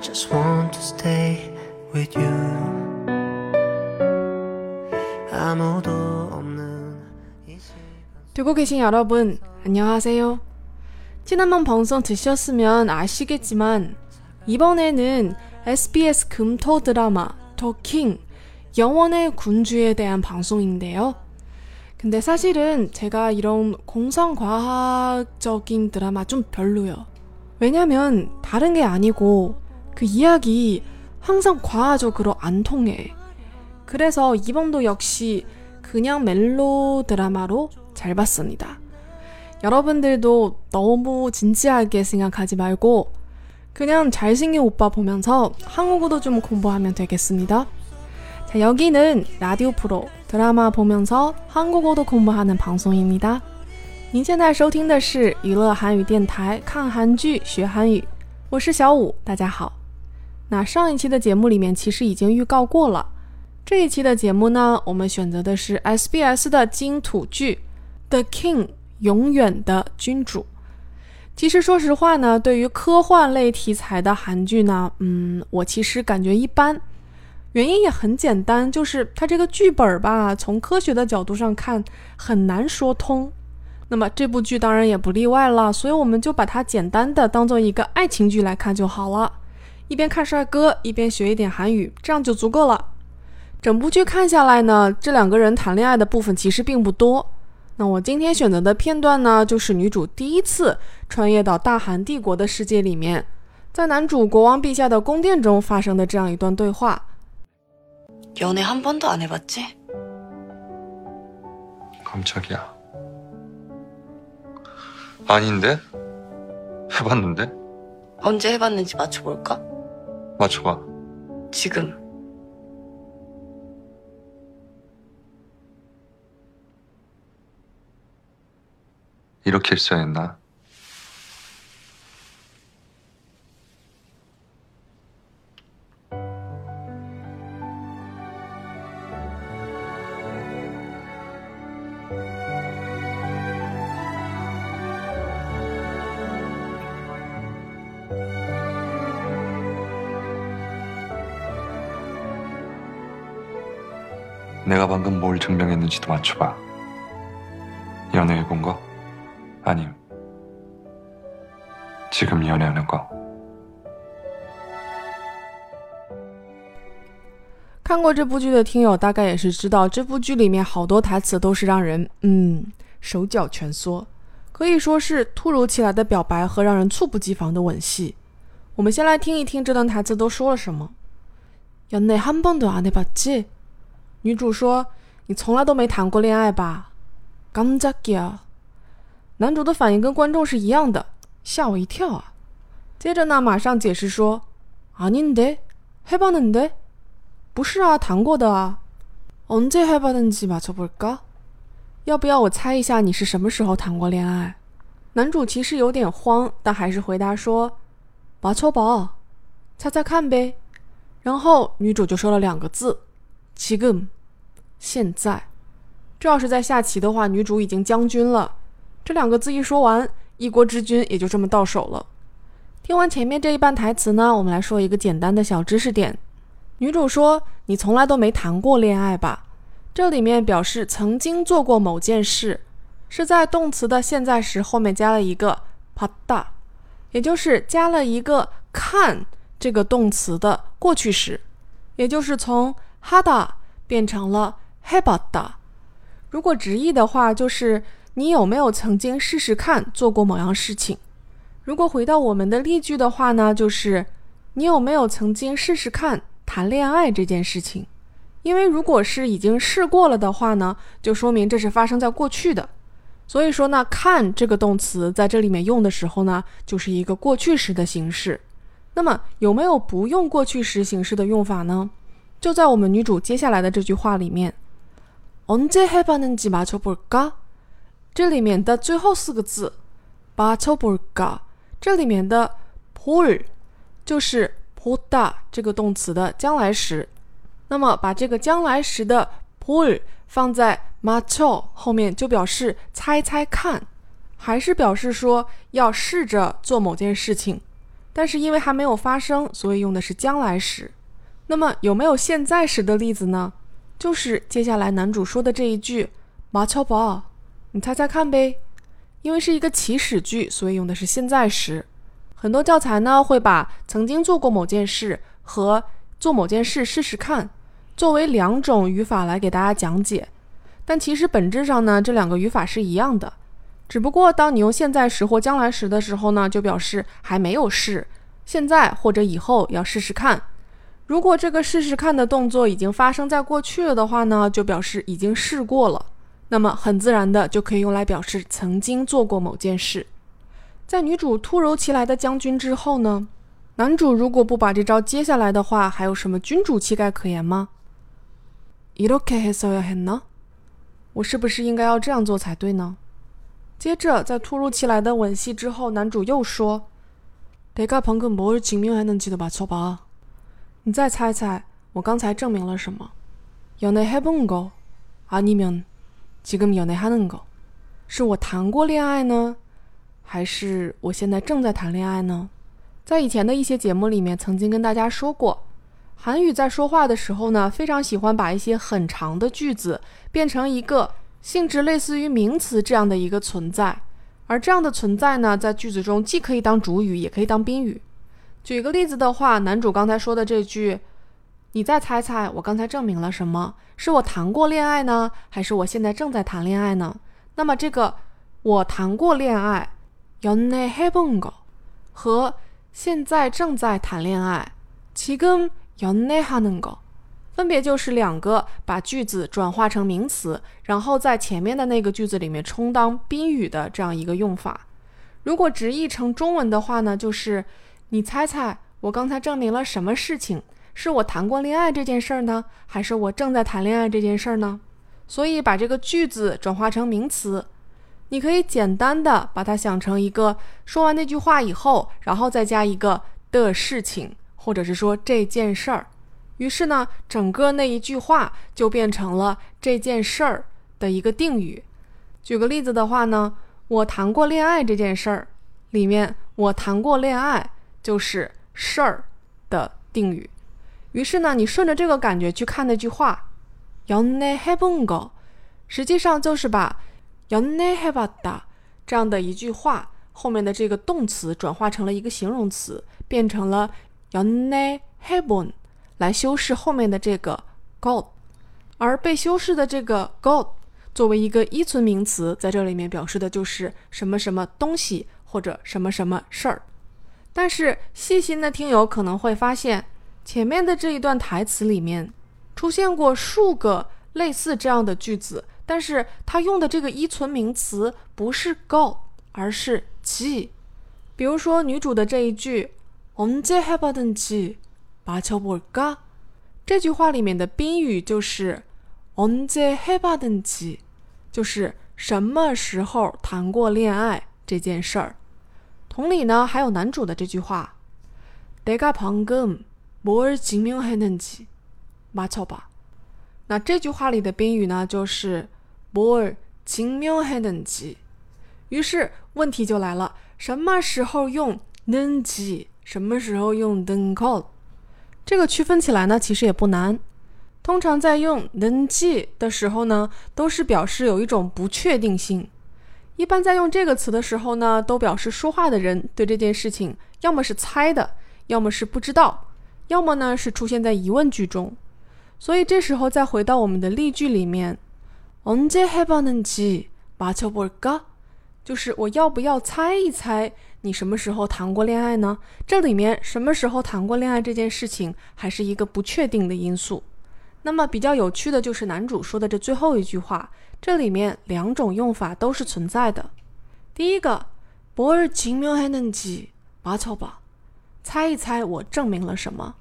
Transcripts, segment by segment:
just want to stay with you 아무도 없는 듣고 계신 여러분, 안녕하세요. 지난번 방송 드셨으면 아시겠지만, 이번에는 SBS 금토 드라마 더 킹 영원의 군주에 대한 방송인데요. 근데 사실은 제가 이런 공상과학적인 드라마 좀 별로요. 왜냐면 다른 게 아니고 그 이야기 항상 과학적으로 안 통해. 그래서 이번도 역시 그냥 멜로 드라마로 잘 봤습니다. 여러분들도 너무 진지하게 생각하지 말고 그냥 잘생긴 오빠 보면서 한국어도 좀 공부하면 되겠습니다. 자, 여기는 라디오 프로 드라마 보면서 한국어도 공부하는 방송입니다. 您现在收听的是娱乐韩语电台，看韩剧学韩语，我是小五，大家好。 那上一期的节目里面其实已经预告过了，这一期的节目呢，我们选择的是 SBS 的金土剧《The King》永远的君主。其实说实话呢，对于科幻类题材的韩剧呢，嗯，我其实感觉一般。原因也很简单，就是它这个剧本吧，从科学的角度上看很难说通。那么这部剧当然也不例外了，所以我们就把它简单的当做一个爱情剧来看就好了。一边看帅哥，一边学一点韩语，这样就足够了。整部剧看下来呢，这两个人谈恋爱的部分其实并不多。那我今天选择的片段呢，就是女主第一次穿越到大韩帝国的世界里面，在男主国王陛下的宫殿中发生的这样一段对话。 연애 한 번도 안 해봤지? 깜짝이야. 아닌데? 해봤는데? 언제 해봤는지 맞춰볼까? 맞춰봐. 지금. 이렇게 했어야 했나? 내가 방금 뭘 증명했는지도 맞춰봐. 연애해본 거? 아님. 지금 연애하는 거. 看过这部剧的听友大概也是知道，这部剧里面好多台词都是让人嗯手脚蜷缩，可以说是突如其来的表白和让人猝不及防的吻戏。我们先来听一听这段台词都说了什么。연애한번도안해봤지？ 女主说：“你从来都没谈过恋爱吧？”깜짝이야。男主的反应跟观众是一样的，吓我一跳啊！接着呢，马上解释说：“아닌데해봤는데。”不是啊，谈过的啊。언제해봤는지맞춰볼까？要不要我猜一下你是什么时候谈过恋爱？男主其实有点慌，但还是回答说：“맞춰봐，猜猜看呗。”然后女主就说了两个字：“ 지 금， 现在。这要是在下棋的话，女主已经将军了。这两个字一说完，一国之君也就这么到手了。听完前面这一半台词呢，我们来说一个简单的小知识点。女主说：“你从来都没谈过恋爱吧？”这里面表示曾经做过某件事，是在动词的现在时后面加了一个“啪嗒”，也就是加了一个“看”这个动词的过去时，也就是从哈达变成了해봤 다。 如果直译的话，就是你有没有曾经试试看做过某样事情？如果回到我们的例句的话呢，就是你有没有曾经试试看谈恋爱这件事情？因为如果是已经试过了的话呢，就说明这是发生在过去的。所以说呢，看这个动词在这里面用的时候呢，就是一个过去时的形式。那么有没有不用过去时形式的用法呢？就在我们女主接下来的这句话里面，언제해봤는지맞춰볼까？这里面的最后四个字，맞춰볼까？这里面的볼就是。보다这个动词的将来时，那么把这个将来时的볼放在맞춰后面，就表示猜猜看，还是表示说要试着做某件事情。 但是因为还没有发生，所以用的是将来时。 那么有没有现在时的例子呢？就是接下来男主说的这一句“马超宝”，你猜猜看呗。因为是一个祈使句，所以用的是现在时。很多教材呢会把曾经做过某件事和做某件事试试看作为两种语法来给大家讲解，但其实本质上呢这两个语法是一样的，只不过当你用现在时或将来时的时候呢，就表示还没有试，现在或者以后要试试看。如果这个试试看的动作已经发生在过去了的话呢，就表示已经试过了。那么很自然的就可以用来表示曾经做过某件事。在女主突如其来的将军之后呢，男主如果不把这招接下来的话，还有什么君主气概可言吗？이렇게해서야했 나？ 我是不是应该要这样做才对呢？接着在突如其来的吻戏之后，男主又说：“내가방금뭘증명했는지도맞춰 봐。 你再猜猜我刚才证明了什么？연애해본 거？ 아니면？ 지금연애하는 거， 是我谈过恋爱呢，还是我现在正在谈恋爱呢？在以前的一些节目里面，曾经跟大家说过，韩语在说话的时候呢，非常喜欢把一些很长的句子变成一个性质类似于名词这样的一个存在，而这样的存在呢，在句子中既可以当主语，也可以当宾语。 举个例子的话，男主刚才说的这句。你再猜猜，我刚才证明了什么？是我谈过恋爱呢，还是我现在正在谈恋爱呢？那么这个我谈过恋爱，연애해본 거， 和现在正在谈恋爱，지금연애하는 거， 分别就是两个把句子转化成名词，然后在前面的那个句子里面充当宾语的这样一个用法。如果直译成中文的话呢，就是 你猜猜，我刚才证明了什么事情？是我谈过恋爱这件事儿呢，还是我正在谈恋爱这件事儿呢？所以把这个句子转化成名词，你可以简单的把它想成一个说完那句话以后，然后再加一个的事情，或者是说这件事儿。于是呢，整个那一句话就变成了这件事儿的一个定语。举个例子的话呢，我谈过恋爱这件事儿里面，我谈过恋爱就是事儿的定语。于是呢，你顺着这个感觉去看那句话，연애해본 거， 实际上就是把연애해봤다这样的一句话后面的这个动词转化成了一个形容词，变成了연애해 본， 来修饰后面的这个 got，而被修饰的这个 got 作为一个依存名词，在这里面表示的就是什么什么东西或者什么什么事儿。 但是细心的听友可能会发现。前面的这一段台词里面出现过数个类似这样的句子，但是他用的这个依存名词不是 go，而是 지。比如说女主的这一句언제해봤든지맞춰볼 까？ 这句话里面的宾语就是언제해봤든 지， 就是什么时候谈过恋爱这件事儿。 同理呢，还有男主的这句话내가방금 뭘증명했는지맞춰 봐。 那这句话里的宾语呢，就是뭘증명했는 지。 于是问题就来了：什么时候用는 지？ 什么时候用는 것？ 这个区分起来呢，其实也不难。通常在用는 지的时候呢，都是表示有一种不确定性。 一般在用这个词的时候呢，都表示说话的人对这件事情要么是猜的，要么是不知道。要么呢是出现在疑问句中，所以这时候再回到我们的例句里面，언제해봤는지맞춰볼 까？ 就是我要不要猜一猜你什么时候谈过恋爱呢？这里面什么时候谈过恋爱这件事情还是一个不确定的因素。 那么比较有趣的就是男主说的这最后一句话，这里面两种用法都是存在的。第一个，뭘증명했는지맞춰 봐， 猜一猜我证明了什么。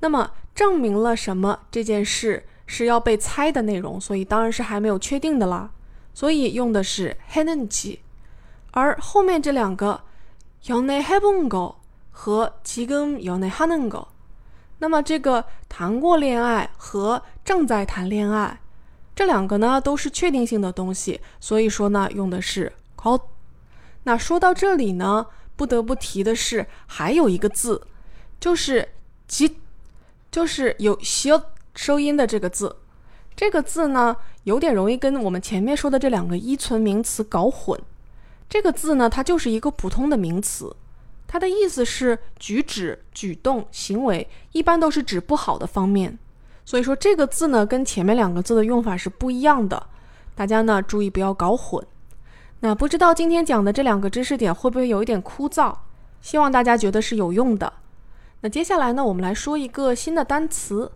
那么证明了什么？这件事是要被猜的内容，所以当然是还没有确定的啦。所以用的是해는 지， 而后面这两个연애해본거和지금연애하는 거， 那么这个 谈过恋爱和正在谈恋爱这两个呢都是确定性的东西所以说呢用的是 call 那说到这里呢不得不提的是还有一个字就是吉就是有修收音的这个字。这个字呢有点容易跟我们前面说的这两个依存名词搞混。这个字呢它就是一个普通的名词。它的意思是举止、举动、行为，一般都是指不好的方面。所以说这个字呢，跟前面两个字的用法是不一样的，大家呢注意不要搞混。那不知道今天讲的这两个知识点会不会有一点枯燥？希望大家觉得是有用的。那接下来呢，我们来说一个新的单词，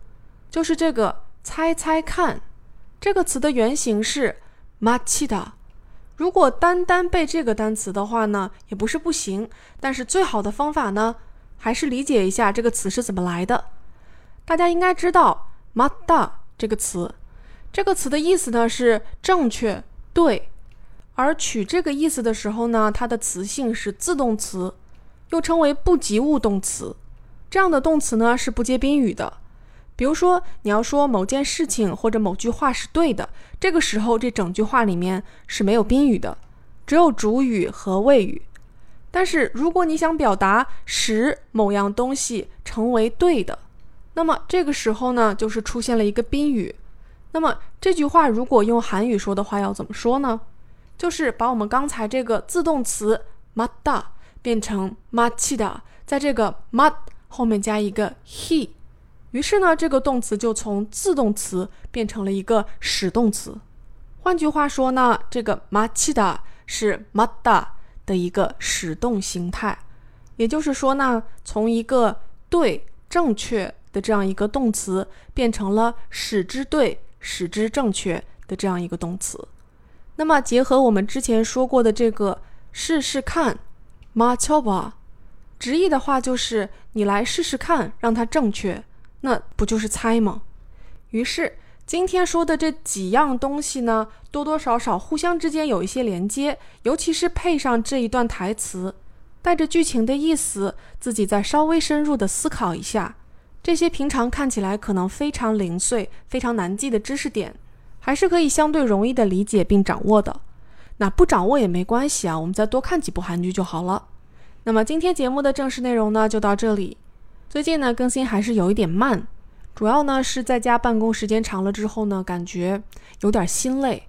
就是这个“猜猜看”这个词的原型是マチダ。如果单单背这个单词的话呢，也不是不行。但是最好的方法呢，还是理解一下这个词是怎么来的。大家应该知道 “mata” 这个词，这个词的意思呢是正确、对。而取这个意思的时候呢，它的词性是自动词，又称为不及物动词。这样的动词呢是不接宾语的。比如说，你要说某件事情或者某句话是对的，这个时候这整句话里面是没有宾语的，只有主语和谓语。但是如果你想表达使某样东西成为对的，那么这个时候呢，就是出现了一个宾语。那么这句话如果用韩语说的话，要怎么说呢？就是把我们刚才这个自动词 mata 变成 machida，在这个 mat 后面加一个 he。于是呢，这个动词就从自动词变成了一个使动词。换句话说呢，这个マチダ是 mata 的一个使动形态。也就是说呢，从一个对正确的这样一个动词，变成了使之对、使之正确的这样一个动词。那么结合我们之前说过的这个试试看 m a c h o b a 直译的话就是你来试试看，让它正确。那不就是猜吗？于是今天说的这几样东西呢，多多少少互相之间有一些连接，尤其是配上这一段台词，带着剧情的意思，自己再稍微深入的思考一下，这些平常看起来可能非常零碎、非常难记的知识点，还是可以相对容易的理解并掌握的。那不掌握也没关系啊，我们再多看几部韩剧就好了。那么今天节目的正式内容呢，就到这里。最近呢，更新还是有一点慢，主要呢是在家办公时间长了之后呢，感觉有点心累。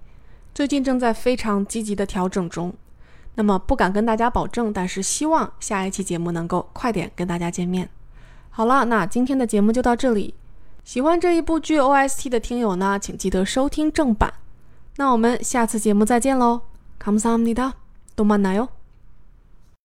最近正在非常积极的调整中，那么不敢跟大家保证，但是希望下一期节目能够快点跟大家见面。好了，那今天的节目就到这里。喜欢这一部剧 OST 的听友呢，请记得收听正版。那我们下次节目再见喽，감사합니 다， 또만나 요。